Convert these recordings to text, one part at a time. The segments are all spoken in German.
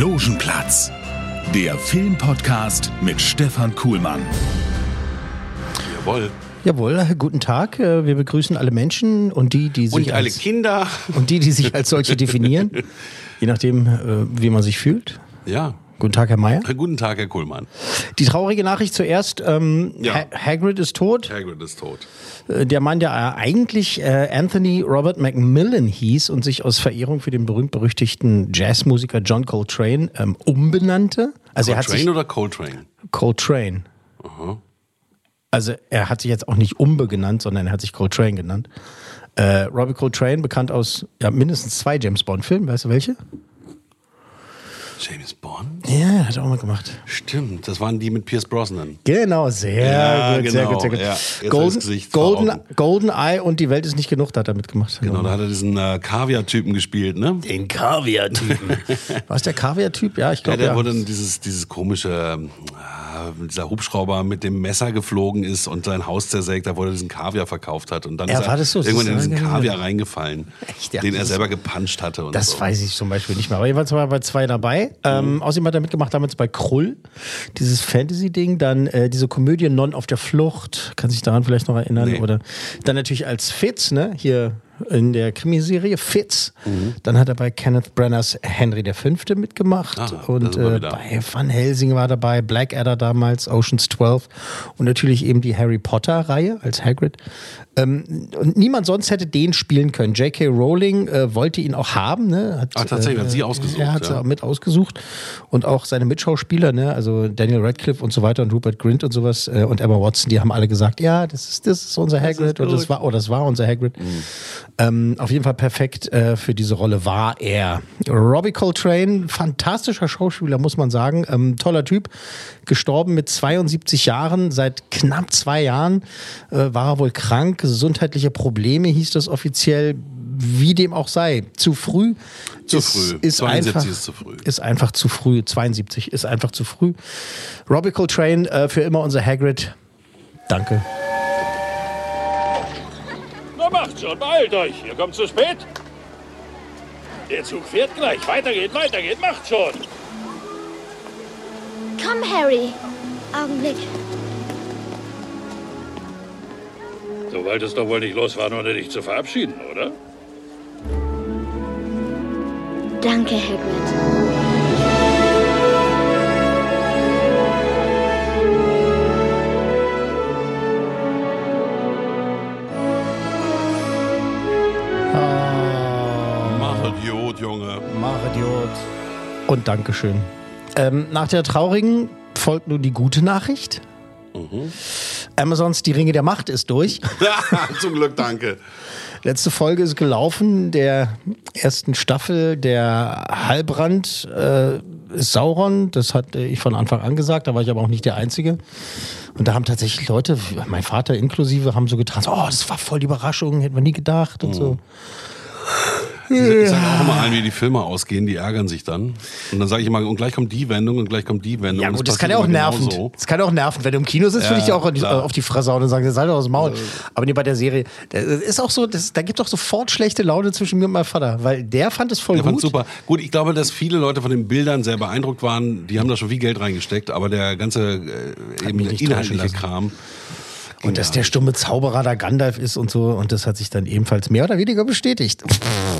Logenplatz, der Filmpodcast mit Stefan Kuhlmann. Jawohl. Jawohl, guten Tag. Äh, Wir begrüßen alle Menschen und die, die sich Und alle als, Kinder. und die, die sich als solche definieren, je nachdem, äh, wie man sich fühlt. Ja. Guten Tag, Herr Mayer. Guten Tag, Herr Kuhlmann. Die traurige Nachricht zuerst: ähm, Ja. ha Hagrid ist tot. Hagrid ist tot. Äh, Der Mann, der äh, eigentlich äh, Anthony Robert Macmillan hieß und sich aus Verehrung für den berühmt-berüchtigten Jazzmusiker John Coltrane ähm, umbenannte. Also er hat sich Coltrane oder Coltrane? Coltrane. Also er hat sich jetzt auch nicht Umbe genannt, sondern er hat sich Coltrane genannt. Äh, Robbie Coltrane, bekannt aus ja, mindestens zwei James Bond-Filmen, weißt du welche? James Bond? Ja, hat er auch mal gemacht. Stimmt, das waren die mit Pierce Brosnan. Genau, sehr Ja, gut, sehr genau, gut, sehr gut. ja. Golden, Golden. Golden Eye und die Welt ist nicht genug, da hat er mitgemacht. Genau, da hat er diesen äh, Kaviar-Typen gespielt, ne? Den Kaviar-Typen. War es der Kaviar-Typ? Ja, ich Ja, glaube der ja. wo dann dieses, dieses komische, äh, dieser Hubschrauber mit dem Messer geflogen ist und sein Haus zersägt, da wo er diesen Kaviar verkauft hat. Und dann Ja, ist war er das so? irgendwann in diesen ja- Kaviar reingefallen, Echt, ja, den er selber gepuncht hatte. Und Das so. weiß ich zum Beispiel nicht mehr. Aber jeweils war er bei zwei dabei. Ähm, Mhm. außerdem hat er mitgemacht damals bei Krull, dieses Fantasy-Ding. Dann äh, diese Komödie Non auf der Flucht. Kann sich daran vielleicht noch erinnern? Nee. Oder dann natürlich als Fitz, ne? Hier in der Krimiserie Fitz. Mhm. Dann hat er bei Kenneth Brenners Henry V. mitgemacht. Ah, da und äh, bei Van Helsing war dabei, Blackadder damals, Oceans 12 und natürlich eben die Harry Potter-Reihe als Hagrid. Ähm, und niemand sonst hätte den spielen können. J.K. Rowling äh, wollte ihn auch haben. Ne? Hat, Ah, tatsächlich, hat sie ausgesucht, Er hat ja. sie mit ausgesucht. Und auch seine Mitschauspieler, ne? also Daniel Radcliffe und so weiter und Rupert Grint und sowas äh, und Emma Watson, die haben alle gesagt, ja, das ist, das ist unser Hagrid ist oder das war, oh, das war unser Hagrid. Ähm, auf jeden Fall perfekt äh, für diese Rolle war er. Robbie Coltrane, fantastischer Schauspieler, muss man sagen. Ähm, toller Typ. Gestorben mit 72 Jahren. Seit knapp zwei Jahren äh, war er wohl krank. Gesundheitliche Probleme hieß das offiziell. Wie dem auch sei. Zu früh. Zu ist, früh. Ist 72 einfach, ist zu früh. Ist einfach zu früh. 72 ist einfach zu früh. Robbie Coltrane, äh, für immer unser Hagrid. Danke. Na macht schon, beeilt euch. Ihr kommt zu spät. Der Zug fährt gleich. Weiter geht, weiter geht. Macht schon. Komm, Harry. Augenblick. Du wolltest doch wohl nicht losfahren, ohne dich zu verabschieden, oder? Danke, Hagrid. Junge. Mach Idiot. Und Dankeschön. Ähm, nach der traurigen folgt nun die gute Nachricht. Amazons Die Ringe der Macht ist durch. Zum Glück, danke. Letzte Folge ist gelaufen, der ersten Staffel, der Halbrand äh, ist Sauron. Das hatte ich von Anfang an gesagt, da war ich aber auch nicht der Einzige. Und da haben tatsächlich Leute, mein Vater inklusive, haben so getan, so, oh, das war voll die Überraschung, hätten wir nie gedacht und so. Ich sage auch immer allen, wie die Filme ausgehen, die ärgern sich dann. Und dann sage ich immer, und gleich kommt die Wendung und gleich kommt die Wendung. Ja gut, es das kann ja auch nerven. genauso. Das kann auch nerven. Wenn du im Kino sitzt, würde ich dir auch auf die, klar. auf die Fresse hauen und sagen, sei doch aus dem Maul. Aber nee, bei der Serie, das ist auch so, das, da gibt es doch sofort schlechte Laune zwischen mir und meinem Vater, weil der fand es voll Der gut. super. Gut, ich glaube, dass viele Leute von den Bildern sehr beeindruckt waren. Die haben da schon viel Geld reingesteckt, aber der ganze äh, eben inhaltliche. Kram. Und dass der stumme Zauberer da Gandalf ist und so. Und das hat sich dann ebenfalls mehr oder weniger bestätigt.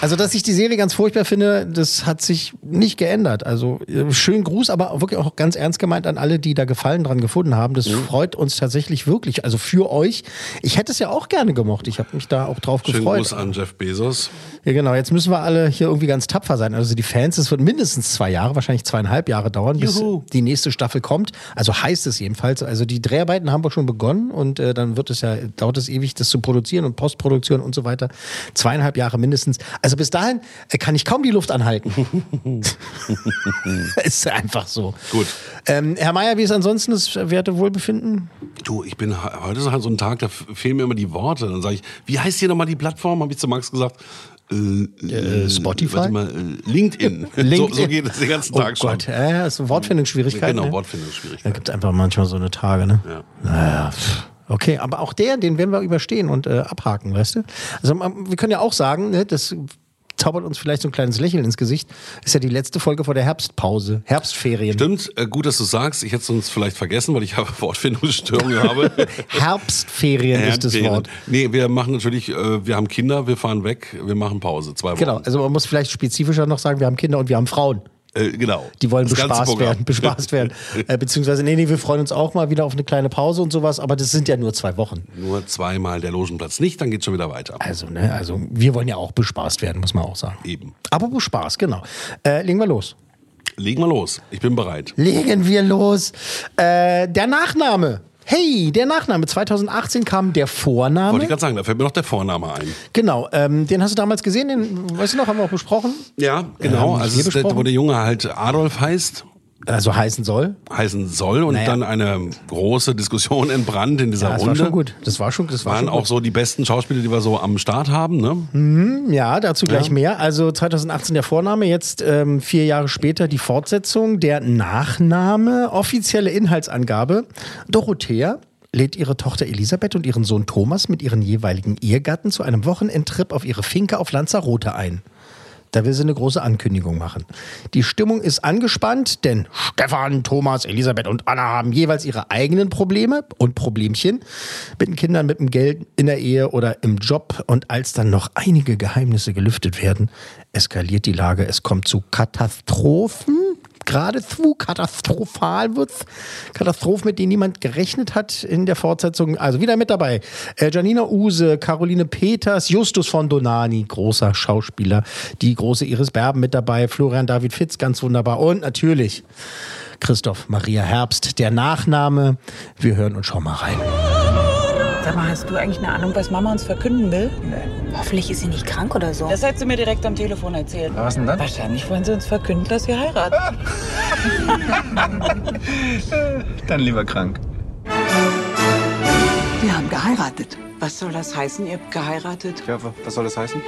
Also, dass ich die Serie ganz furchtbar finde, das hat sich nicht geändert. Also, äh, schönen Gruß, aber wirklich auch ganz ernst gemeint an alle, die da Gefallen dran gefunden haben. Das Mhm. freut uns tatsächlich wirklich. Also für euch. Ich hätte es ja auch gerne gemocht. Ich habe mich da auch drauf Schönen gefreut. Gruß an Jeff Bezos. Ja, genau. Jetzt müssen wir alle hier irgendwie ganz tapfer sein. Also die Fans, es wird mindestens zwei Jahre, wahrscheinlich zweieinhalb Jahre dauern, bis Juhu. die nächste Staffel kommt. Also heißt es jedenfalls. Also die Dreharbeiten haben wir schon begonnen und äh, dann wird es ja, dauert es ewig, das zu produzieren und Postproduktion und so weiter. Zweieinhalb Jahre mindestens. spätestens, also bis dahin äh, kann ich kaum die Luft anhalten. ist einfach so. Gut. Ähm, Herr Mayer, wie ist ansonsten das Wertewohlbefinden? Du, ich bin he- heute ist halt so ein Tag, da fehlen mir immer die Worte. Dann sage ich, wie heißt hier nochmal die Plattform? Habe ich zu Max gesagt. Äh, äh, Spotify? Warte mal, äh, LinkedIn. LinkedIn. So, so geht es den ganzen Oh Tag schon. Gott, ja, ja, ist eine Wortfindungsschwierigkeit. Genau, ne? Da Wortfindungsschwierigkeit. gibt es einfach manchmal so eine Tage, ne? Ja. Naja, pff. okay, aber auch der, den werden wir überstehen und äh, abhaken, weißt du? Also ähm, wir können ja auch sagen, ne, das zaubert uns vielleicht so ein kleines Lächeln ins Gesicht. Ist ja die letzte Folge vor der Herbstpause, Herbstferien. Stimmt, äh, gut, dass du sagst. Ich hätte es uns vielleicht vergessen, weil ich habe Wortfindungsstörungen habe. Herbstferien ist das. Wort. Nee, wir machen natürlich, äh, wir haben Kinder, wir fahren weg, wir machen Pause. Zwei Wochen. Genau, also man muss vielleicht spezifischer noch sagen, wir haben Kinder und wir haben Frauen. Äh, genau. Die wollen Das bespaßt werden, bespaßt werden. Äh, beziehungsweise, nee, nee, wir freuen uns auch mal wieder auf eine kleine Pause und sowas, aber das sind ja nur zwei Wochen. Nur zweimal der Logenplatz nicht, dann geht schon wieder weiter. Also, ne, also wir wollen ja auch bespaßt werden, muss man auch sagen. Eben. Apropos Spaß, genau. Äh, legen wir los. Legen wir los. Ich bin bereit. Legen wir los. Äh, der Nachname. Hey, der Nachname. 2018 kam der Wollte ich Vorname. gerade sagen, da fällt mir noch der Vorname ein. Genau, ähm, den hast du damals gesehen, den, weißt du noch, haben wir auch besprochen. Ja, genau. wir also ist wo der Junge halt Adolf heißt, Also heißen soll. heißen soll und Naja. dann eine große Diskussion entbrannt in dieser Ja, das war Runde. schon gut. Das war schon, das war Waren schon auch so die besten Schauspieler, die wir so am Start haben, ne? Ja, dazu gleich Ja. mehr. Also 2018 der Vorname, jetzt ähm, vier Jahre später die Fortsetzung. Der Nachname, offizielle Inhaltsangabe. Dorothea lädt ihre Tochter Elisabeth und ihren Sohn Thomas mit ihren jeweiligen Ehegatten zu einem Wochenendtrip auf ihre Finke auf Lanzarote ein. Da will sie eine große Ankündigung machen. Die Stimmung ist angespannt, denn Stefan, Thomas, Elisabeth und Anna haben jeweils ihre eigenen Probleme und Problemchen mit den Kindern, mit dem Geld in der Ehe oder im Job. Und als dann noch einige Geheimnisse gelüftet werden, eskaliert die Lage. Es kommt zu Katastrophen. Geradezu katastrophal wird's. Katastrophen, mit denen niemand gerechnet hat in der Fortsetzung. Also wieder mit dabei. Äh, Janina Use, Caroline Peters, Justus von Donani, großer Schauspieler. Die große Iris Berben mit dabei. Florian David Fitz, ganz wunderbar. Und natürlich Christoph Maria Herbst, der Nachname. Wir hören und schauen mal rein. Sag mal, hast du eigentlich eine Ahnung, was Mama uns verkünden will? Hoffentlich ist sie nicht krank oder so. Das hat sie mir direkt am Telefon erzählt. Was denn dann? Wahrscheinlich wollen sie uns verkünden, dass wir heiraten. Dann lieber krank. Wir haben geheiratet. Was soll das heißen, ihr habt geheiratet? Ja, wa- was soll das heißen?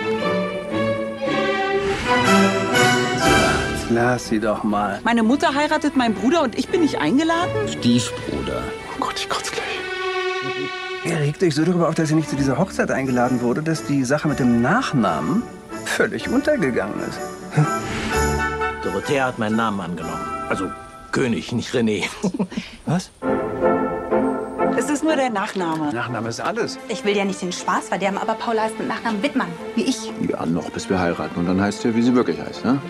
Lass sie doch mal. Meine Mutter heiratet meinen Bruder und ich bin nicht eingeladen? Stiefbruder. Oh Gott, ich kotze gleich. Ihr regt euch so darüber auf, dass sie nicht zu dieser Hochzeit eingeladen wurde, dass die Sache mit dem Nachnamen völlig untergegangen ist. Dorothea hat meinen Namen angenommen. Also König, nicht René. Was? Es ist nur der Nachname. Nachname ist alles. Ich will ja nicht den Spaß verderben, aber Paula heißt mit Nachnamen Wittmann, wie ich. Ja, noch bis wir heiraten. Und dann heißt sie, wie sie wirklich heißt, ne?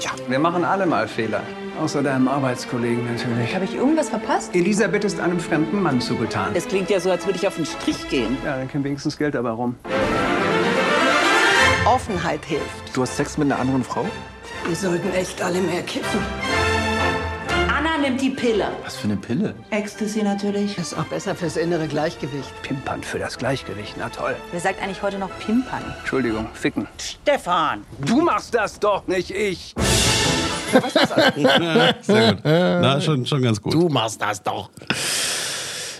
Ja, wir machen alle mal Fehler. Außer deinem Arbeitskollegen natürlich. Habe ich irgendwas verpasst? Elisabeth ist einem fremden Mann zugetan. Es klingt ja so, als würde ich auf den Strich gehen. Ja, dann käme wenigstens Geld dabei rum. Offenheit hilft. Du hast Sex mit einer anderen Frau? Wir sollten echt alle mehr kiffen. Anna nimmt die Pille. Was für eine Pille? Ecstasy natürlich. Ist auch besser fürs innere Gleichgewicht. Pimpern für das Gleichgewicht, na toll. Wer sagt eigentlich heute noch Pimpern? Entschuldigung, ficken. Stefan. Du machst das doch, nicht ich. Sehr gut. Na, schon, schon ganz gut. Du machst das doch.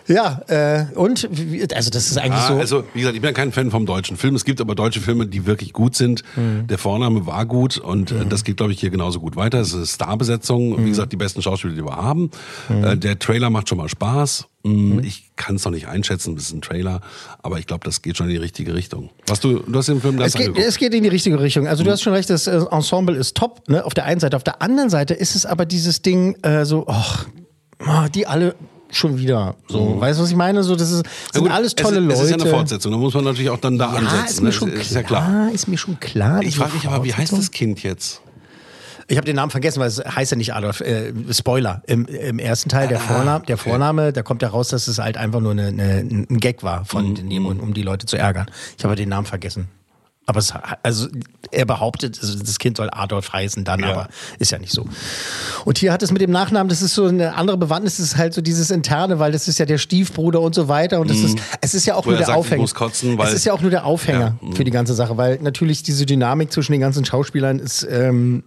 Ja, äh, und, also das ist eigentlich Ah, so. Also, wie gesagt, ich bin ja kein Fan vom deutschen Film. Es gibt aber deutsche Filme, die wirklich gut sind. Mhm. Der Vorname war gut und äh, das geht, glaube ich, hier genauso gut weiter. Es ist eine Starbesetzung. Mhm. Wie gesagt, die besten Schauspieler, die wir haben. Äh, der Trailer macht schon mal Spaß. Mm, Ich kann es noch nicht einschätzen, das ist ein Trailer, aber ich glaube, das geht schon in die richtige Richtung. Was du, du hast den Film ganz Es geht, angeguckt. es geht in die richtige Richtung. Also du hast schon recht, das äh, Ensemble ist top, ne? Auf der einen Seite. Auf der anderen Seite ist es aber dieses Ding äh, so, ach, ah, die alle schon wieder. So, weißt du, was ich meine? So, das ist, sind gut, alles tolle es, Leute. Es ist ja eine Fortsetzung, da muss man natürlich auch dann da Ja, ansetzen. ist mir ne? schon ist, klar, ist ja klar. Ist mir schon klar. Ich frage mich aber, wie heißt das Kind jetzt? Ich habe den Namen vergessen, weil es heißt ja nicht Adolf. Äh, Spoiler. Im, Im ersten Teil, Ah, der Vorname, der Vorname, da kommt ja raus, dass es halt einfach nur eine, eine, ein Gag war, von, Mhm. dem, um, um die Leute zu ärgern. Ich habe den Namen vergessen. Aber es, also er behauptet, das Kind soll Adolf heißen dann, Ja. aber ist ja nicht so. Und hier hat es mit dem Nachnamen, das ist so eine andere Bewandtnis, das ist halt so dieses interne, weil das ist ja der Stiefbruder und so weiter und das ist, es ist ja auch Mhm. Wo nur er der sagt, Aufhänger. kotzen, es ist ja auch nur der Aufhänger Ja, mhm. für die ganze Sache, weil natürlich diese Dynamik zwischen den ganzen Schauspielern ist, ähm,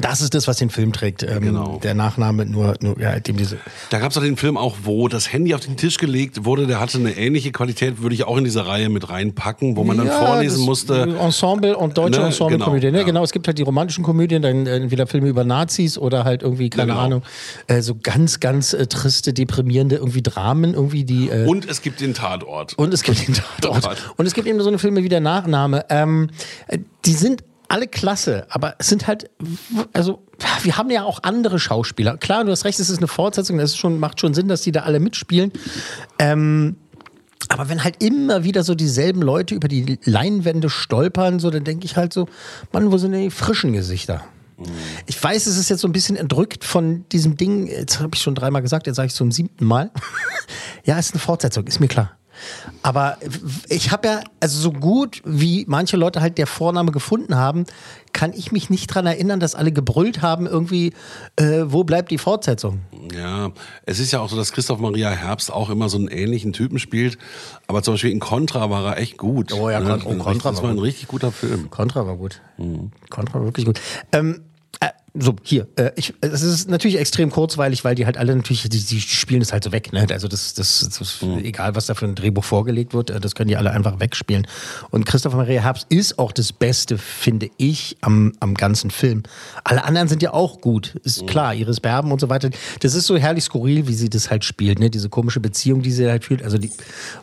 das ist das, was den Film trägt. Ähm, Genau. Der Nachname nur, nur ja, dem diese. Da gab es doch den Film auch, wo das Handy auf den Tisch gelegt wurde. Der hatte eine ähnliche Qualität, würde ich auch in diese Reihe mit reinpacken, wo man dann Ja, vorlesen das musste. Ensemble und deutsche Ne, Ensemble-Komödie. genau, Ne? Genau, es gibt halt die romantischen Komödien, dann äh, entweder Filme über Nazis oder halt irgendwie, keine genau. Ahnung, äh, so ganz, ganz äh, triste, deprimierende irgendwie Dramen, irgendwie die. Äh, Und es gibt den Tatort. und es gibt den Tatort. Und es gibt eben so eine Filme wie der Nachname. Ähm, äh, die sind alle klasse, aber es sind halt, also wir haben ja auch andere Schauspieler. Klar, du hast recht, es ist eine Fortsetzung, das ist schon, macht schon Sinn, dass die da alle mitspielen. Ähm, aber wenn halt immer wieder so dieselben Leute über die Leinwände stolpern, so, dann denke ich halt so, Mann, wo sind denn die frischen Gesichter? Ich weiß, es ist jetzt so ein bisschen entrückt von diesem Ding, jetzt habe ich schon dreimal gesagt, jetzt sage ich zum siebten Mal. ja, es ist eine Fortsetzung, ist mir klar. Aber ich habe ja, also so gut wie manche Leute halt der Vorname gefunden haben, kann ich mich nicht dran erinnern, dass alle gebrüllt haben, irgendwie, äh, wo bleibt die Fortsetzung? Ja, es ist ja auch so, dass Christoph Maria Herbst auch immer so einen ähnlichen Typen spielt. Aber zum Beispiel in Contra war er echt gut. Oh ja, Ne? Con- oh, Contra Das war war ein richtig guter Film. Contra war gut. Contra war wirklich gut. Ähm, äh, so, hier. Äh, ich, es ist natürlich extrem kurzweilig, weil die halt alle natürlich, die, die spielen es halt so weg. Ne? Also das, das, das egal was da für ein Drehbuch vorgelegt wird, äh, das können die alle einfach wegspielen. Und Christoph Maria Herbst ist auch das Beste, finde ich, am, am ganzen Film. Alle anderen sind ja auch gut. Ist klar, Iris Berben und so weiter. Das ist so herrlich skurril, wie sie das halt spielt. Ne? Diese komische Beziehung, die sie halt fühlt. Also die,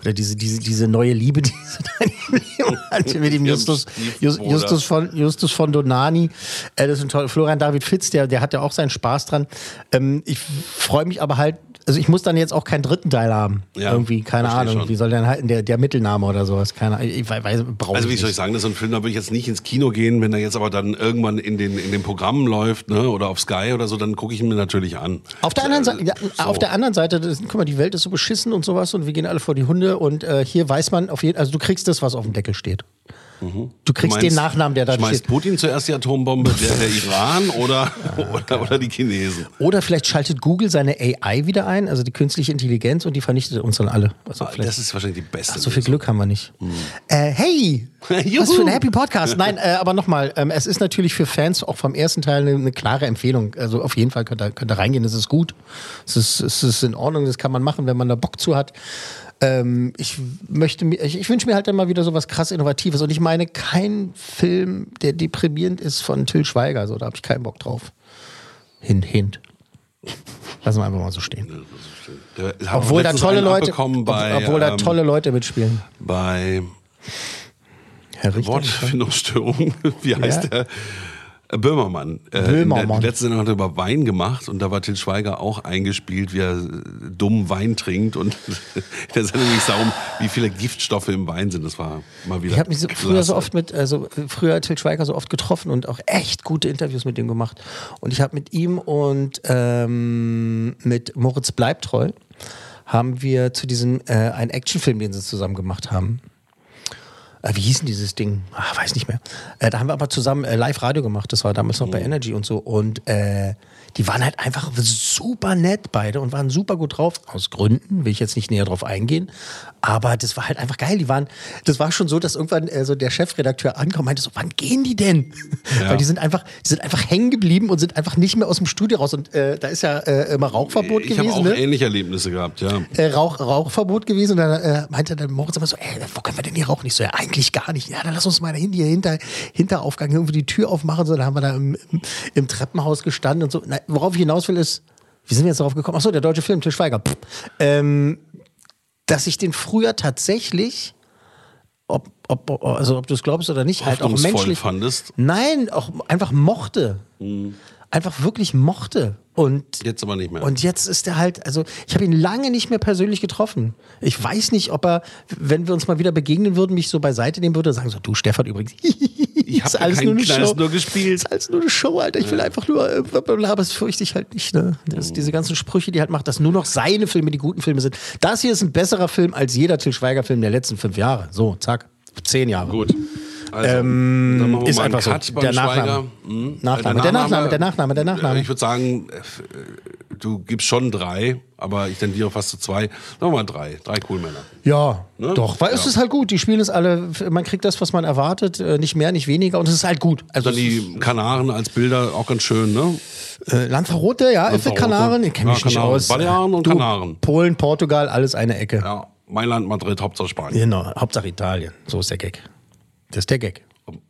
oder diese, diese, diese neue Liebe, die sie da mit ihm hat, mit dem Justus, Just, Stiefbruder. Justus von Justus von Donani. Äh, das ist ein toller Florian David Fitz, der, der hat ja auch seinen Spaß dran. Ähm, ich freue mich aber halt, also ich muss dann jetzt auch keinen dritten Teil haben. Ja, Irgendwie, keine Ahnung. schon. Wie soll denn halt der, der Mittelname oder sowas? Keine Ahnung. Ich weiß, Also wie ich soll ich nicht. sagen, das ist so ein Film, da würde ich jetzt nicht ins Kino gehen, wenn er jetzt aber dann irgendwann in den, in den Programmen läuft, ne, oder auf Sky oder so, dann gucke ich ihn mir natürlich an. Auf der anderen Seite, ja, so. auf der anderen Seite, das, guck mal, die Welt ist so beschissen und sowas und wir gehen alle vor die Hunde und äh, hier weiß man auf jeden also du kriegst das, was auf dem Deckel steht. Du kriegst Du den meinst, Nachnamen, der da Schmeißt steht. Putin zuerst die Atombombe, der, der Iran oder, oder, oder die Chinesen? Oder vielleicht schaltet Google seine AI wieder ein, also die künstliche Intelligenz und die vernichtet uns dann alle. Also vielleicht- Das ist wahrscheinlich die beste. Ach, so viel Glück haben wir nicht. Äh, hey, was für ein Happy Podcast. Nein, äh, aber nochmal, ähm, es ist natürlich für Fans auch vom ersten Teil eine, eine klare Empfehlung. Also auf jeden Fall könnt ihr, könnt ihr reingehen, das ist gut. Es ist, es ist in Ordnung, das kann man machen, wenn man da Bock zu hat. Ähm, ich möchte mir, ich, ich wünsche mir halt dann mal wieder so was krass Innovatives. Und ich meine, kein Film, der deprimierend ist von Till Schweiger. So, da habe ich keinen Bock drauf. Hint, hint. Lassen wir einfach mal so stehen. Der Obwohl da tolle Leute, bei, ob- obwohl da ähm, tolle Leute mitspielen. bei Herr Richter. Wortfindungsstörung, wie heißt Ja. der? Äh, Böhmermann. Äh, Böhmermann. die letzte Sendung hat er über Wein gemacht und da war Til Schweiger auch eingespielt, wie er äh, dumm Wein trinkt und in der Sendung ging es darum, wie viele Giftstoffe im Wein sind. Das war mal wieder Ich habe mich so, früher so oft mit, also äh, früher Til Schweiger so oft getroffen und auch echt gute Interviews mit ihm gemacht. Und ich habe mit ihm und ähm, mit Moritz Bleibtreu haben wir zu diesem äh, einen Actionfilm, den sie zusammen gemacht haben. Äh, wie hieß denn dieses Ding? Ah, weiß nicht mehr. Äh, da haben wir aber zusammen äh, Live-Radio gemacht. Das war damals noch bei Energy und so. Und äh, die waren halt einfach super nett beide und waren super gut drauf. Aus Gründen will ich jetzt nicht näher drauf eingehen. Aber das war halt einfach geil. Die waren, das war schon so, dass irgendwann äh, so der Chefredakteur ankam und meinte so, wann gehen die denn? Ja. Weil die sind einfach, die sind einfach hängen geblieben und sind einfach nicht mehr aus dem Studio raus. Und äh, da ist ja äh, immer Rauchverbot Ich habe gewesen. auch ne? ähnliche Erlebnisse gehabt, ja. äh, Rauch, Rauchverbot gewesen und dann äh, meinte der Moritz immer so, ey, wo können wir denn hier rauchen? Ich so, ja, eigentlich gar nicht. Ja, dann lass uns mal hier hinter, Hinteraufgang irgendwie die Tür aufmachen. So, dann haben wir da im, im, im Treppenhaus gestanden und so. Na, worauf ich hinaus will ist, wie sind wir jetzt darauf gekommen? Achso, der deutsche Film, Til Schweiger. Pff. Ähm, dass ich den früher tatsächlich, ob, ob, also ob du es glaubst oder nicht, halt auch menschlich. fandest. Nein, auch einfach mochte. Einfach wirklich mochte. Und Jetzt aber nicht mehr. und jetzt ist er halt, also ich habe ihn lange nicht mehr persönlich getroffen. Ich weiß nicht, ob er, wenn wir uns mal wieder begegnen würden, mich so beiseite nehmen würde und sagen so, du Stefan übrigens, ich ist habe alles nur eine Show. nur gespielt. ist alles nur eine Show, Alter. Ich will einfach nur, äh, blablabla, aber das fürchte ich halt nicht. Ne? Das, diese ganzen Sprüche, die halt macht, dass nur noch seine Filme die guten Filme sind. Das hier ist ein besserer Film als jeder Til Schweiger-Film der letzten fünf Jahre. So, zack, zehn Jahre. Gut. Also, ähm, ist einfach so. Cut beim Der. Nachname. Hm. Nachname, der Nachname, der Nachname, der Nachname. Ich würde sagen, äh, du gibst schon drei, aber ich tendiere fast zu zwei. Sagen wir mal drei. Drei cool Männer. Ja, Ne? doch, weil es Ja. ist halt gut. Die spielen es alle, man kriegt das, was man erwartet, äh, nicht mehr, nicht weniger und es ist halt gut. Also Dann die Kanaren als Bilder auch ganz schön, ne? äh, Lanzarote, ja, Lanzarote. Kanaren, ich kenne Ja, mich nicht Kanaren. aus. Balearen und Du, Kanaren. Polen, Portugal, alles eine Ecke. Ja, Mailand, Madrid, Hauptsache Spanien. Genau, Hauptsache Italien. So ist der Gag. Das ist der Gag.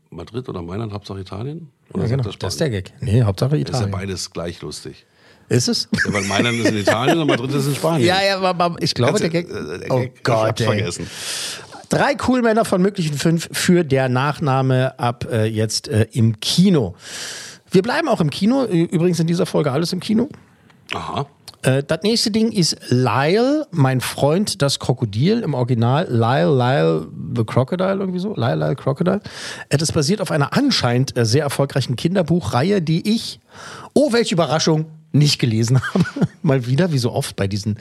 Madrid oder Mailand, Hauptsache Italien? Oder Ja, genau, er das ist der? Gag. Nee, Hauptsache Ist ja Italien. beides gleich lustig. Ist es? Ja, weil Mailand ist in Italien und Madrid ist in Spanien. Ja, ja, aber, ich glaube, der Gag. äh, der oh Gag- Gott, hab's ey. vergessen. Drei Coolmänner von möglichen fünf für der Nachname ab äh, jetzt äh, im Kino. Wir bleiben auch im Kino. Übrigens in dieser Folge alles im Kino. Aha. Äh, das nächste Ding ist Lyle, mein Freund, das Krokodil im Original. Lyle, Lyle the Crocodile, irgendwie so. Lyle, Lyle Crocodile. Äh, das basiert auf einer anscheinend äh, sehr erfolgreichen Kinderbuchreihe, die ich, oh, welche Überraschung, nicht gelesen habe. Mal wieder, wie so oft bei diesen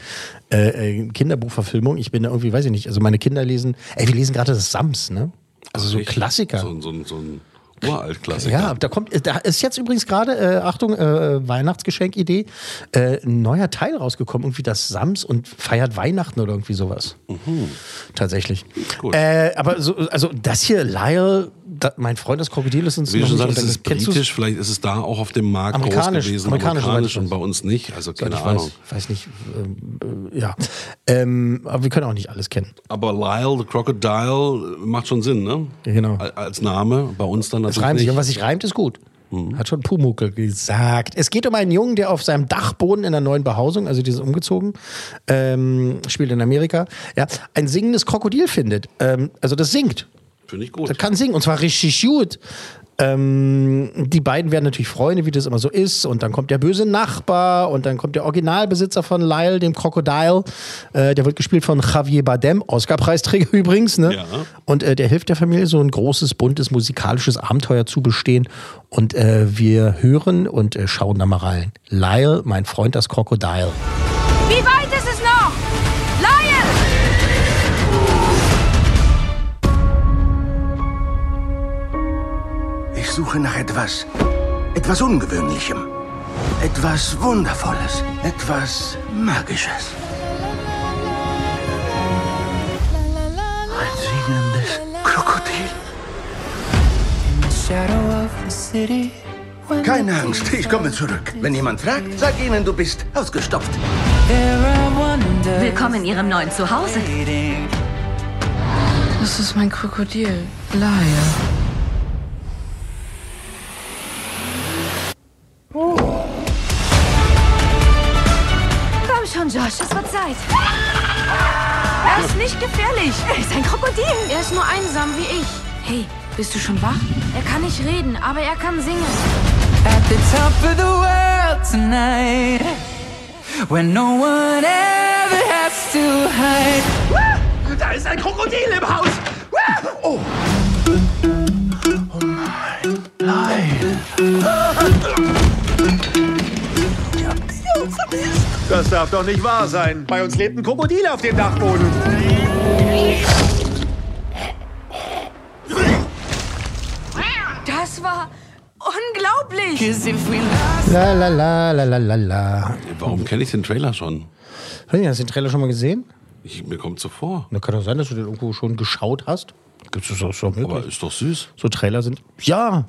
äh, Kinderbuchverfilmungen. Ich bin da irgendwie, weiß ich nicht, also meine Kinder lesen, ey, wir lesen gerade das Sams, ne? Also so Echt? Klassiker. So, ein- so, ein- Uralt-Klassiker. Ja, da kommt, da ist jetzt übrigens gerade, äh, Achtung, äh, Weihnachtsgeschenkidee, äh, ein neuer Teil rausgekommen, irgendwie das Sams und feiert Weihnachten oder irgendwie sowas. Tatsächlich. Gut. Äh, aber so, also das hier, Lyle, da, mein Freund das Krokodil ist uns Wie du schon sagst, es ist britisch, vielleicht ist es da auch auf dem Markt groß Amerikanisch, gewesen, amerikanisch, amerikanisch und bei uns nicht, also keine ich Ahnung. weiß, weiß nicht, ähm, äh, ja. Ähm, aber wir können auch nicht alles kennen. Aber Lyle the Crocodile macht schon Sinn, ne? Genau. Al- Als Name, bei uns dann Es reimt sich und was sich reimt, ist gut. Hat schon Pumuckel gesagt. Es geht um einen Jungen, der auf seinem Dachboden in der neuen Behausung, also die sind umgezogen, ähm, spielt in Amerika, ja, ein singendes Krokodil findet. Ähm, also das singt. Finde ich gut. Das kann singen und zwar richtig gut. Ähm, die beiden werden natürlich Freunde, wie das immer so ist. Und dann kommt der böse Nachbar und dann kommt der Originalbesitzer von Lyle, dem Crocodile. Äh, der wird gespielt von Javier Bardem, Oscar-Preisträger übrigens. Ne? Ja. Und äh, der hilft der Familie, so ein großes, buntes, musikalisches Abenteuer zu bestehen. Und äh, wir hören und äh, schauen da mal rein. Lyle, mein Freund, das Crocodile. Wie suche nach etwas. Etwas Ungewöhnlichem. Etwas Wundervolles. Etwas Magisches. Ein singendes Krokodil. Keine Angst, ich komme zurück. Wenn jemand fragt, sag ihnen, du bist ausgestopft. Willkommen in Ihrem neuen Zuhause. Das ist mein Krokodil. Laie. Schon, Josh, es wird Zeit. Er ist nicht gefährlich. Er ist ein Krokodil. Er ist nur einsam wie ich. Hey, bist du schon wach? Er kann nicht reden, aber er kann singen. At the top of the world tonight, when no one ever has to hide. Da ist ein Krokodil im Haus. Oh. Oh mein Leid. Das darf doch nicht wahr sein. Bei uns lebt ein Krokodil auf dem Dachboden. Das war unglaublich. La la la la la la la. Warum kenne ich den Trailer schon? Hast du den Trailer schon mal gesehen? Ich, mir kommt so vor. Na, kann doch sein, dass du den irgendwo schon geschaut hast. Gibt es doch schon möglich. Aber ist doch süß. So Trailer sind. Ja.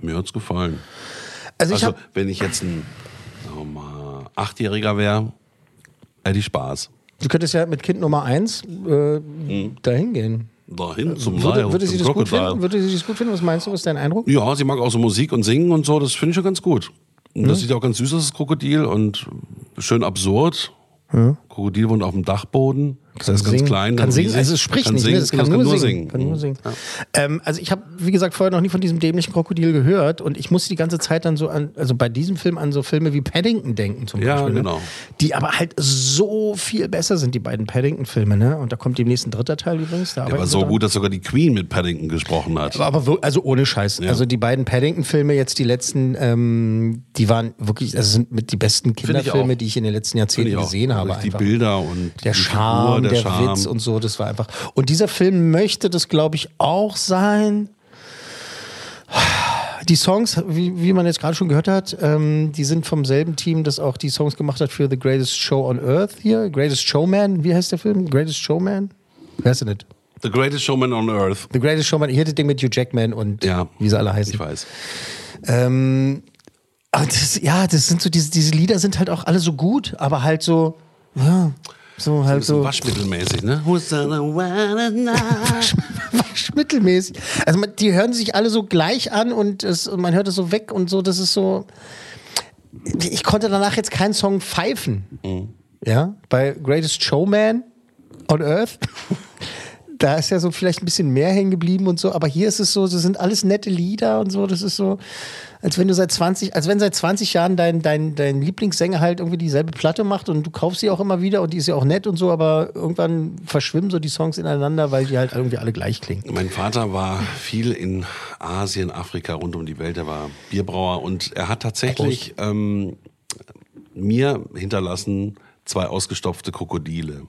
Mir hat's gefallen. Also ich hab- wenn ich jetzt ein wir mal, Achtjähriger wäre, hätte ich Spaß. Du könntest ja mit Kind Nummer 1 äh, dahin gehen. Dahin zum Würde, Lyle, würde, sie das gut finden? würde sie das gut finden? Was meinst du? Was ist dein Eindruck? Ja, sie mag auch so Musik und Singen und so, das finde ich schon ganz gut. Und das Mhm. sieht auch ganz süß aus, das Krokodil, und schön absurd. Ja. Krokodil wohnt auf dem Dachboden. Das heißt ganz singen. klein. Kann singen, also es spricht kann nicht, singen, ne? das kann, genau, nur, singen. Kann nur singen. Ähm, also ich habe, wie gesagt, vorher noch nie von diesem dämlichen Krokodil gehört und ich musste die ganze Zeit dann so an, also bei diesem Film an so Filme wie Paddington denken zum Ja, Beispiel. genau. Ne? Die aber halt so viel besser sind, die beiden Paddington-Filme, ne? Und da kommt demnächst ein dritter Teil übrigens. Der war so dran. gut, dass sogar die Queen mit Paddington gesprochen hat. Aber, aber also ohne Scheiß. Ja. Also die beiden Paddington-Filme jetzt, die letzten, ähm, die waren wirklich, also sind mit die besten Kinderfilme, die ich in den letzten Jahrzehnten gesehen habe. Durch die. Bilder und der die Charme, der, der Charme. Witz und so, das war einfach. Und dieser Film möchte das, glaube ich, auch sein. Die Songs, wie, wie man jetzt gerade schon gehört hat, ähm, die sind vom selben Team, das auch die Songs gemacht hat für The Greatest Show on Earth hier. Greatest Showman, wie heißt der Film? Greatest Showman? Wer ist denn nicht? The Greatest Showman on Earth. The Greatest Showman, hier das Ding mit Hugh Jackman und Ja. wie sie alle heißen. Ich weiß. Ähm, das, ja, das sind so, diese, diese Lieder sind halt auch alle so gut, aber halt so, ja, so halt so. waschmittelmäßig, ne? Waschmittelmäßig. Also man, die hören sich alle so gleich an und, es, und man hört es so weg und so, das ist so. Ich konnte danach jetzt keinen Song pfeifen. Ja, bei Greatest Showman on Earth. Da ist ja so vielleicht ein bisschen mehr hängen geblieben und so, aber hier ist es so, das sind alles nette Lieder und so, das ist so, als wenn du seit 20, als wenn seit 20 Jahren dein, dein, dein Lieblingssänger halt irgendwie dieselbe Platte macht und du kaufst sie auch immer wieder und die ist ja auch nett und so, aber irgendwann verschwimmen so die Songs ineinander, weil die halt irgendwie alle gleich klingen. Mein Vater war viel in Asien, Afrika, rund um die Welt. Er war Bierbrauer und er hat tatsächlich ähm, mir hinterlassen zwei ausgestopfte Krokodile.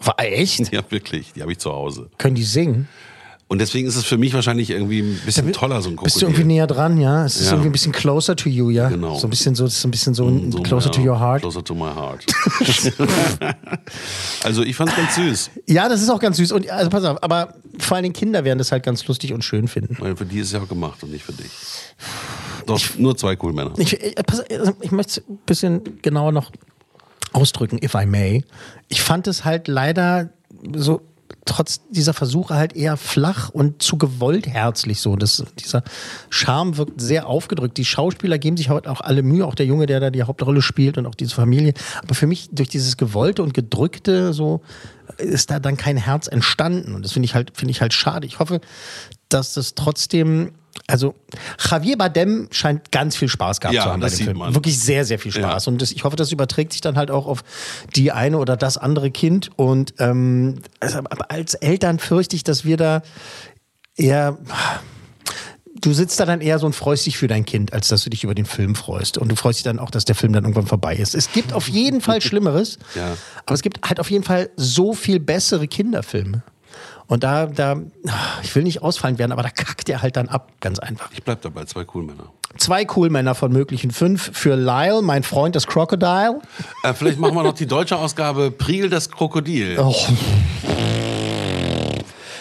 War echt? Ja, wirklich. Die habe ich zu Hause. Können die singen? Und deswegen ist es für mich wahrscheinlich irgendwie ein bisschen toller, so ein Krokodil. Bist du irgendwie näher dran, ja? Es ist Ja. irgendwie ein bisschen closer to you, ja? Genau. So ein bisschen so, ist ein bisschen so, ein closer to your heart. Closer to my heart. also ich fand's ganz süß. Ja, das ist auch ganz süß. Und also pass auf, aber vor allen Dingen Kinder werden das halt ganz lustig und schön finden. Weil für die ist es ja auch gemacht und nicht für dich. Doch, nur zwei cool Männer. Ich, ich, pass, also ich möchte es ein bisschen genauer noch ausdrücken, if I may. Ich fand es halt leider so trotz dieser Versuche halt eher flach und zu gewollt herzlich so. Das, dieser Charme wirkt sehr aufgedrückt. Die Schauspieler geben sich heute auch alle Mühe, auch der Junge, der da die Hauptrolle spielt und auch diese Familie. Aber für mich durch dieses Gewollte und Gedrückte so ist da dann kein Herz entstanden. Und das finde ich halt, finde ich halt schade. Ich hoffe, dass das trotzdem also Javier Bardem scheint ganz viel Spaß gehabt Ja, zu haben bei dem Film. man. Wirklich sehr, sehr viel Spaß. Und das, ich hoffe, das überträgt sich dann halt auch auf die eine oder das andere Kind. Und ähm, also, als Eltern fürchte ich, dass wir da eher. Du sitzt da dann eher so und freust dich für dein Kind, als dass du dich über den Film freust. Und du freust dich dann auch, dass der Film dann irgendwann vorbei ist. Es gibt auf jeden Fall Schlimmeres, Ja. aber es gibt halt auf jeden Fall so viel bessere Kinderfilme. Und da, da, ich will nicht ausfallend werden, aber da kackt er halt dann ab, ganz einfach. Ich bleib dabei, zwei cool Männer. Zwei Coolmänner von möglichen fünf für Lyle, mein Freund das Crocodile. Äh, vielleicht machen wir noch die deutsche Ausgabe Priel das Krokodil. Oh.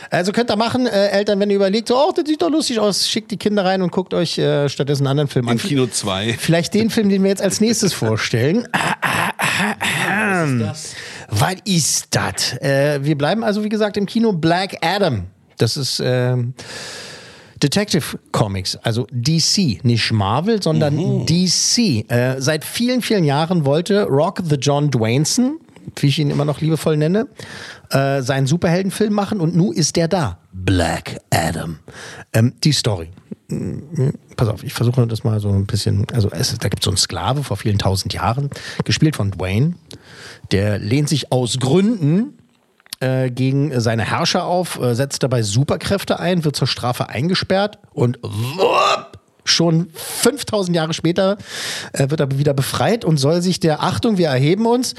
Also könnt ihr machen, äh, Eltern, wenn ihr überlegt, so, oh, das sieht doch lustig aus, schickt die Kinder rein und guckt euch äh, stattdessen einen anderen Film an. Im Kino 2. Vielleicht den Film, den wir jetzt als nächstes vorstellen. Was ist das? Äh, wir bleiben also, wie gesagt, im Kino Black Adam. Das ist ähm, Detective Comics, also DC, nicht Marvel, sondern DC. Äh, seit vielen, vielen Jahren wollte Rock the John Dwayneson, wie ich ihn immer noch liebevoll nenne, äh, seinen Superheldenfilm machen und nun ist der da. Black Adam. Ähm, die Story. Pass auf, ich versuche das mal so ein bisschen. Also, es, da gibt es so einen Sklave vor vielen tausend Jahren, gespielt von Dwayne. Der lehnt sich aus Gründen äh, gegen seine Herrscher auf, äh, setzt dabei Superkräfte ein, wird zur Strafe eingesperrt und wupp, schon 5000 Jahre später äh, wird er wieder befreit und soll sich der Achtung, wir erheben uns,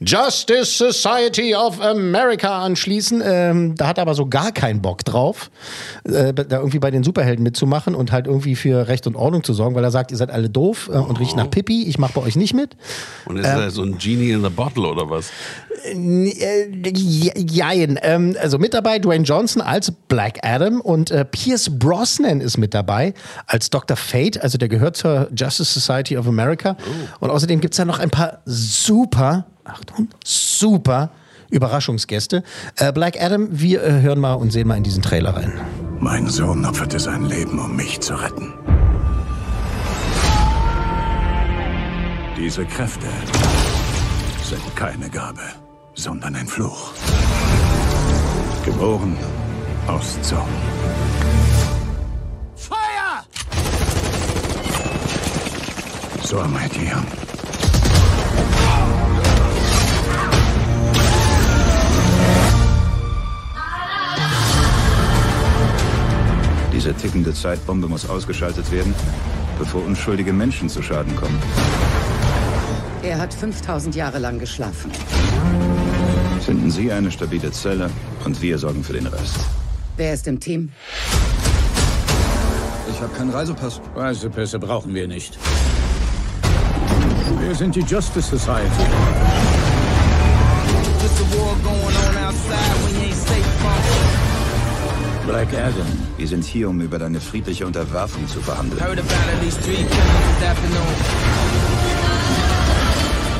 Justice Society of America anschließen. Ähm, da hat er aber so gar keinen Bock drauf, äh, da irgendwie bei den Superhelden mitzumachen und halt irgendwie für Recht und Ordnung zu sorgen, weil er sagt, ihr seid alle doof äh, und riecht nach Pipi, ich mache bei euch nicht mit. Und ist er so ein Genie in the Bottle oder was? Äh, Jein. Ähm, also mit dabei Dwayne Johnson als Black Adam und äh, Pierce Brosnan ist mit dabei als Dr. Fate, also der gehört zur Justice Society of America. Und außerdem gibt es da noch ein paar super, Achtung, super Überraschungsgäste. Äh, Black Adam, wir äh, hören mal und sehen mal in diesen Trailer rein. Mein Sohn opferte sein Leben, um mich zu retten. Diese Kräfte sind keine Gabe, sondern ein Fluch. Geboren aus Zorn. So am I here. Diese tickende Zeitbombe muss ausgeschaltet werden, bevor unschuldige Menschen zu Schaden kommen. Er hat 5000 Jahre lang geschlafen. Finden Sie eine stabile Zelle und wir sorgen für den Rest. Wer ist im Team? Ich habe keinen Reisepass. Reisepässe brauchen wir nicht. Wir sind die Justice Society. Black Adam. Wir sind hier, um über deine friedliche Unterwerfung zu verhandeln.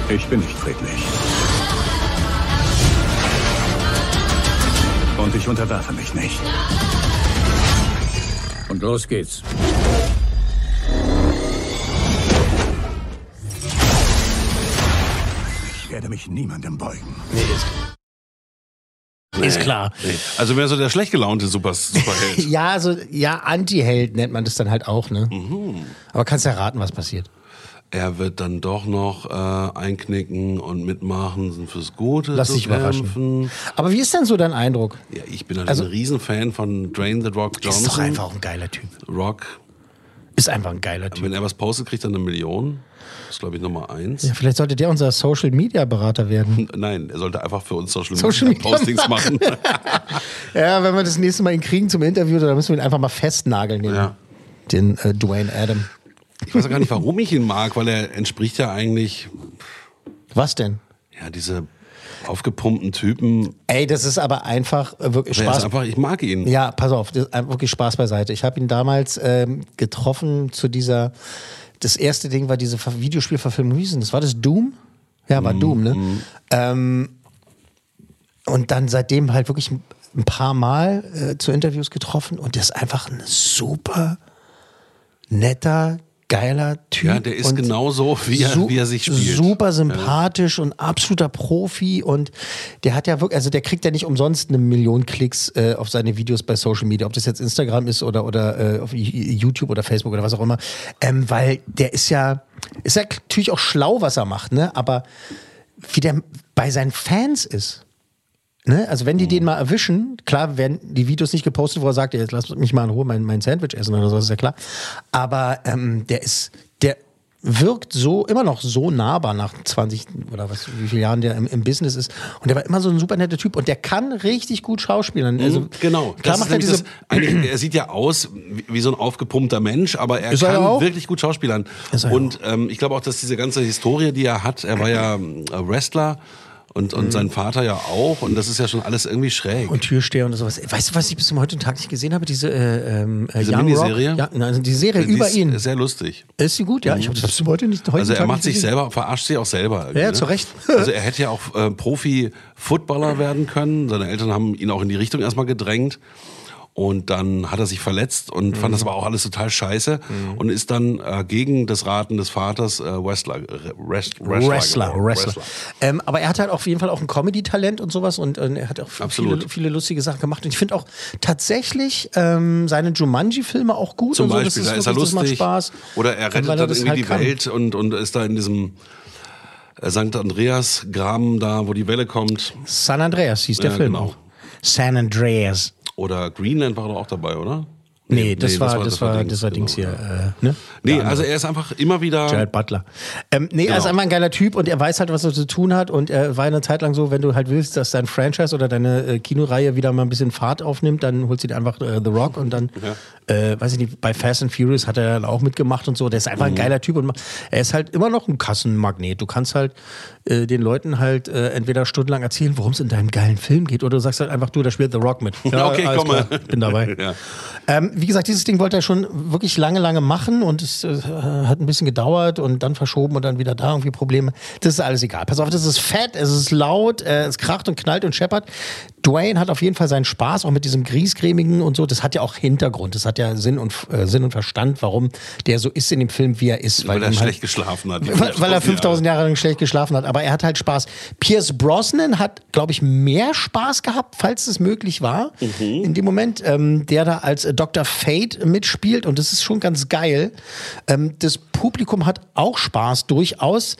Ich bin nicht friedlich. Und ich unterwerfe mich nicht. Und los geht's. Werde mich niemandem beugen. Nee, ist, ist klar. Nee. Also wäre so der schlecht gelaunte Super, Superheld. Ja, also, ja, Anti-Held nennt man das dann halt auch, ne? Mhm. Aber kannst ja raten, was passiert. Er wird dann doch noch äh, einknicken und mitmachen fürs Gute. Lass dich überraschen. kämpfen. Aber wie ist denn so dein Eindruck? Ja, ich bin halt Also- ein Riesenfan von Drain the Rock Johnson. Ist doch einfach auch ein geiler Typ. Rock. Ist einfach ein geiler Typ. Wenn er was postet, kriegt er eine Million. Das ist, glaube ich, Nummer eins. Ja, vielleicht sollte der unser Social Media Berater werden. Nein, er sollte einfach für uns Social, Social Media Media Postings machen. Ja, wenn wir das nächste Mal ihn kriegen zum Interview, dann müssen wir ihn einfach mal festnageln, den, Ja. den äh, Dwayne Adam. ich weiß auch gar nicht, warum ich ihn mag, weil er entspricht ja eigentlich, Was denn? ja, diese aufgepumpten Typen. Ey, das ist aber einfach äh, wirklich Er ist Spaß. einfach, ich mag ihn. Ja, pass auf, das ist wirklich Spaß beiseite. Ich habe ihn damals ähm, getroffen zu dieser. Das erste Ding war diese Ver- Videospielverfilmung. Wie das? War das Doom? Ja, war Doom, ne? Ähm, und dann seitdem halt wirklich ein ein paar Mal äh, zu Interviews getroffen und der ist einfach ein super netter, geiler Typ. Ja, der ist genauso, wie er, wie er sich spielt. Super sympathisch und absoluter Profi und der hat ja wirklich, also der kriegt ja nicht umsonst eine Million Klicks äh, auf seine Videos bei Social Media, ob das jetzt Instagram ist oder oder äh, auf YouTube oder Facebook oder was auch immer, ähm, weil der ist ja ist ja natürlich auch schlau, was er macht, ne? Aber wie der bei seinen Fans ist. Ne? Also wenn die den mal erwischen, klar werden die Videos nicht gepostet, wo er sagt, jetzt lass mich mal in Ruhe mein, mein Sandwich essen oder so, ist ja klar. Aber ähm, der ist, der wirkt so, immer noch so nahbar nach 20 oder was, wie viele Jahren der im, im Business ist. Und der war immer so ein super netter Typ und der kann richtig gut schauspielern. Also, Mhm, genau. Klar Das macht er diese, das, er sieht ja aus wie, wie so ein aufgepumpter Mensch, aber er Ist er kann auch. wirklich gut schauspielern. Er Und ähm, ich glaube auch, dass diese ganze Historie, die er hat, er war ja ähm, Wrestler und, und sein Vater ja auch und das ist ja schon alles irgendwie schräg. Mhm. und Türsteher und sowas. Weißt du, was ich bis zum heutigen Tag nicht gesehen habe? Diese, äh, ähm, äh, Diese Young Miniserie? Rock? Ja, nein, also die Serie Die über ist ihn. Sehr lustig. Ist sie gut? Ja, ich habe das bis zum heute nicht. Also er Tag macht sich gesehen. selber, verarscht sich auch selber. irgendwie, Ja, ne? zu Recht. Also er hätte ja auch äh, Profi-Footballer werden können. Seine Eltern haben ihn auch in die Richtung erstmal gedrängt. Und dann hat er sich verletzt und fand Mhm. das aber auch alles total scheiße und ist dann äh, gegen das Raten des Vaters äh, Wrestler, äh, Rest, Wrestler, Wrestler, geworden. Wrestler. Ähm, aber er hat halt auf jeden Fall auch ein Comedy-Talent und sowas und, äh, er hat auch viele, viele lustige Sachen gemacht. Und ich finde auch tatsächlich ähm, seine Jumanji-Filme auch gut. Zum und so. Beispiel, da ist er lustig. Macht Spaß. Oder er rettet dann irgendwie halt die kann. Welt und, und ist da in diesem äh, St. Andreas-Graben da, wo die Welle kommt. San Andreas hieß der Ja, Film genau. auch. San Andreas. Oder Greenland war doch auch dabei, oder? Nee, das, war, das, war, das war Dings genau, hier. Äh, ne? Nee, also er ist einfach immer wieder. Gerald Butler. Ähm, nee, er ist Genau. einfach ein geiler Typ und er weiß halt, was er zu tun hat. Und er war eine Zeit lang so, wenn du halt willst, dass dein Franchise oder deine äh, Kinoreihe wieder mal ein bisschen Fahrt aufnimmt, dann holst du dir einfach äh, The Rock und dann, äh, weiß ich nicht, bei Fast and Furious hat er dann auch mitgemacht und so. Der ist einfach ein Mhm. geiler Typ und er ist halt immer noch ein Kassenmagnet. Du kannst halt äh, den Leuten halt äh, entweder stundenlang erzählen, worum es in deinem geilen Film geht, oder du sagst halt einfach, du, da spielt The Rock mit. okay, alles komm mal. bin dabei. Ja. Ähm, wie gesagt, dieses Ding wollte er schon wirklich lange, lange machen und es äh, hat ein bisschen gedauert und dann verschoben und dann wieder da irgendwie Probleme. Das ist alles egal. Pass auf, das ist fett, es ist laut, äh, es kracht und knallt und scheppert. Dwayne hat auf jeden Fall seinen Spaß, auch mit diesem Griesgrämigen und so. Das hat ja auch Hintergrund, das hat ja Sinn und, äh, Sinn und Verstand, warum der so ist in dem Film, wie er ist. Weil, er ihm schlecht geschlafen hat. weil, weil er 5000 5000 Jahre lang schlecht geschlafen hat. Aber er hat halt Spaß. Pierce Brosnan hat, glaube ich, mehr Spaß gehabt, falls es möglich war. In dem Moment, ähm, der da als äh, Dr. Fate mitspielt. Und das ist schon ganz geil. Ähm, das Publikum hat auch Spaß, durchaus.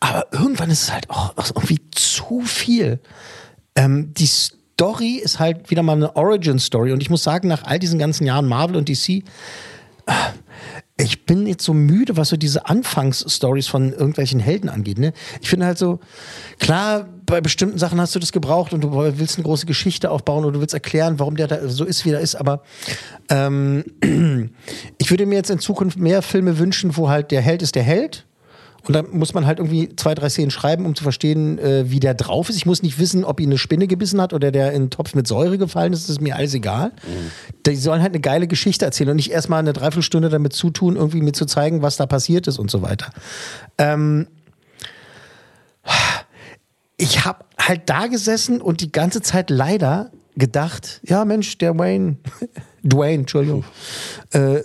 Aber irgendwann ist es halt auch, auch irgendwie zu viel. Ähm, die Story ist halt wieder mal eine Origin-Story. Und ich muss sagen, nach all diesen ganzen Jahren Marvel und DC, äh, ich bin jetzt so müde, was so diese Anfangsstories von irgendwelchen Helden angeht. Ne? Ich finde halt so, klar, bei bestimmten Sachen hast du das gebraucht und du willst eine große Geschichte aufbauen oder du willst erklären, warum der da so ist, wie er ist. Aber ähm, ich würde mir jetzt in Zukunft mehr Filme wünschen, wo halt der Held ist der Held und dann muss man halt irgendwie zwei, drei Szenen schreiben, um zu verstehen, äh, wie der drauf ist. Ich muss nicht wissen, ob ihn eine Spinne gebissen hat oder der in einen Topf mit Säure gefallen ist. Das ist mir alles egal. Mhm. Die sollen halt eine geile Geschichte erzählen und nicht erstmal eine Dreiviertelstunde damit zutun, irgendwie mir zu zeigen, was da passiert ist und so weiter. Ähm ich habe halt da gesessen und die ganze Zeit leider gedacht, ja Mensch, der Wayne, Dwayne, Entschuldigung, äh,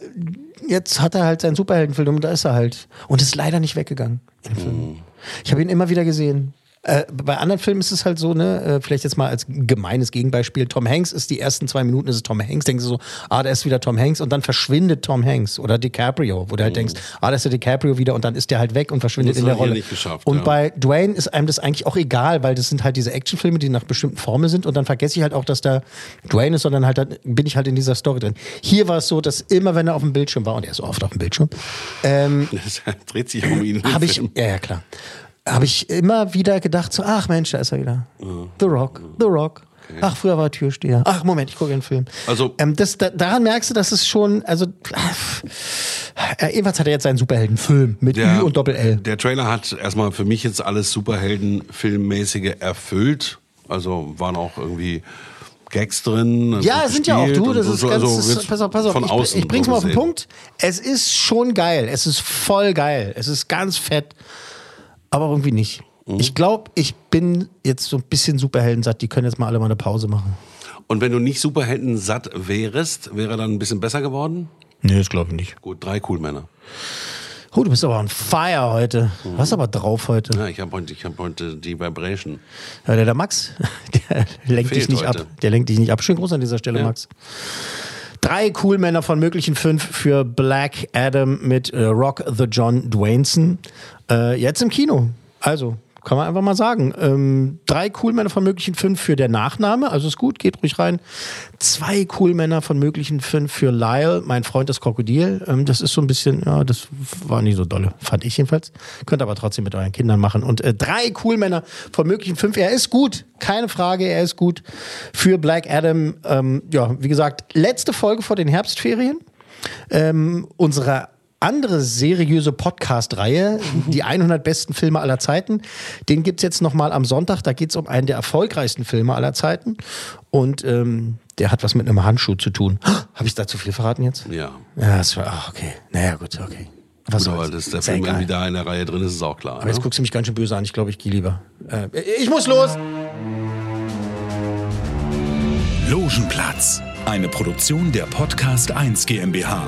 jetzt hat er halt seinen Superheldenfilm und da ist er halt. Und ist leider nicht weggegangen im Film. Ich habe ihn immer wieder gesehen. Äh, bei anderen Filmen ist es halt so, ne, äh, vielleicht jetzt mal als gemeines Gegenbeispiel, Tom Hanks ist die ersten zwei Minuten ist es Tom Hanks, denkst du so, ah, da ist wieder Tom Hanks und dann verschwindet Tom Hanks oder DiCaprio, wo du halt denkst, ah, da ist der DiCaprio wieder und dann ist der halt weg und verschwindet Das in der er hier Rolle. nicht geschafft, und ja. bei Dwayne ist einem das eigentlich auch egal, weil das sind halt diese Actionfilme, die nach bestimmten Formeln sind und dann vergesse ich halt auch, dass da Dwayne ist, sondern halt dann bin ich halt in dieser Story drin. Hier war es so, dass immer, wenn er auf dem Bildschirm war, und er ist so oft auf dem Bildschirm, ähm, Das dreht sich um ihn. habe ich, ja, ja, klar. Habe ich immer wieder gedacht, so, ach Mensch, da ist er wieder. The Rock, The Rock. Ach, früher war er Türsteher. Ach, Moment, ich gucke einen Film. Also, ähm, das, da, daran merkst du, dass es schon, also, äh, ebenfalls hat er jetzt seinen Superheldenfilm mit Ü und Doppel-L. Der Trailer hat erstmal für mich jetzt alles Superhelden-Filmmäßige erfüllt. Also waren auch irgendwie Gags drin. Ja, gut sind ja auch du, das ist so, ganz, also ist, pass auf, pass auf, Von ich, außen ich bring's mal auf den. Punkt. Es ist schon geil, es ist voll geil, es ist ganz fett, aber irgendwie nicht. Mhm. Ich glaube, ich bin jetzt so ein bisschen Superhelden satt, die können jetzt mal alle mal eine Pause machen. Und wenn du nicht Superhelden satt wärst, wäre dann ein bisschen besser geworden? Nee, das glaube ich nicht. Gut, drei cool Männer. Oh, du bist aber on fire heute. Was aber drauf heute? Ja, ich habe heute, ich hab heute die Vibration. Ja, der, der Max, der lenkt dich Fehlt nicht heute. ab. Der lenkt dich nicht ab. Schönen Gruß an dieser Stelle, Ja. Max. Drei Coolmänner von möglichen fünf für Black Adam mit äh, Rock the John Dwayneson. Äh, jetzt im Kino. Also, kann man einfach mal sagen. Ähm, drei Coolmänner von möglichen fünf für der Nachname. Also ist gut, geht ruhig rein. Zwei Coolmänner von möglichen fünf für Lyle, mein Freund das Krokodil. Ähm, das ist so ein bisschen, ja, das war nicht so dolle, fand ich jedenfalls. Könnt aber trotzdem mit euren Kindern machen. Und äh, drei Coolmänner von möglichen fünf. Er ist gut, keine Frage, er ist gut für Black Adam. Ähm, ja, wie gesagt, letzte Folge vor den Herbstferien. Ähm, unsere andere seriöse Podcast-Reihe, die 100 besten Filme aller Zeiten. Den gibt's jetzt nochmal am Sonntag. Da geht's um einen der erfolgreichsten Filme aller Zeiten. Und ähm, der hat was mit einem Handschuh zu tun. Habe ich da zu viel verraten jetzt? Ja. Ja, das war, ach, okay. Naja, gut, okay. Was Gut, aber dass der Film egal. irgendwie da in der Reihe drin ist, ist auch klar. Aber jetzt ne? guckst du mich ganz schön böse an. Ich glaube, ich gehe lieber. Äh, ich muss los! Logenplatz, eine Produktion der Podcast 1 GmbH.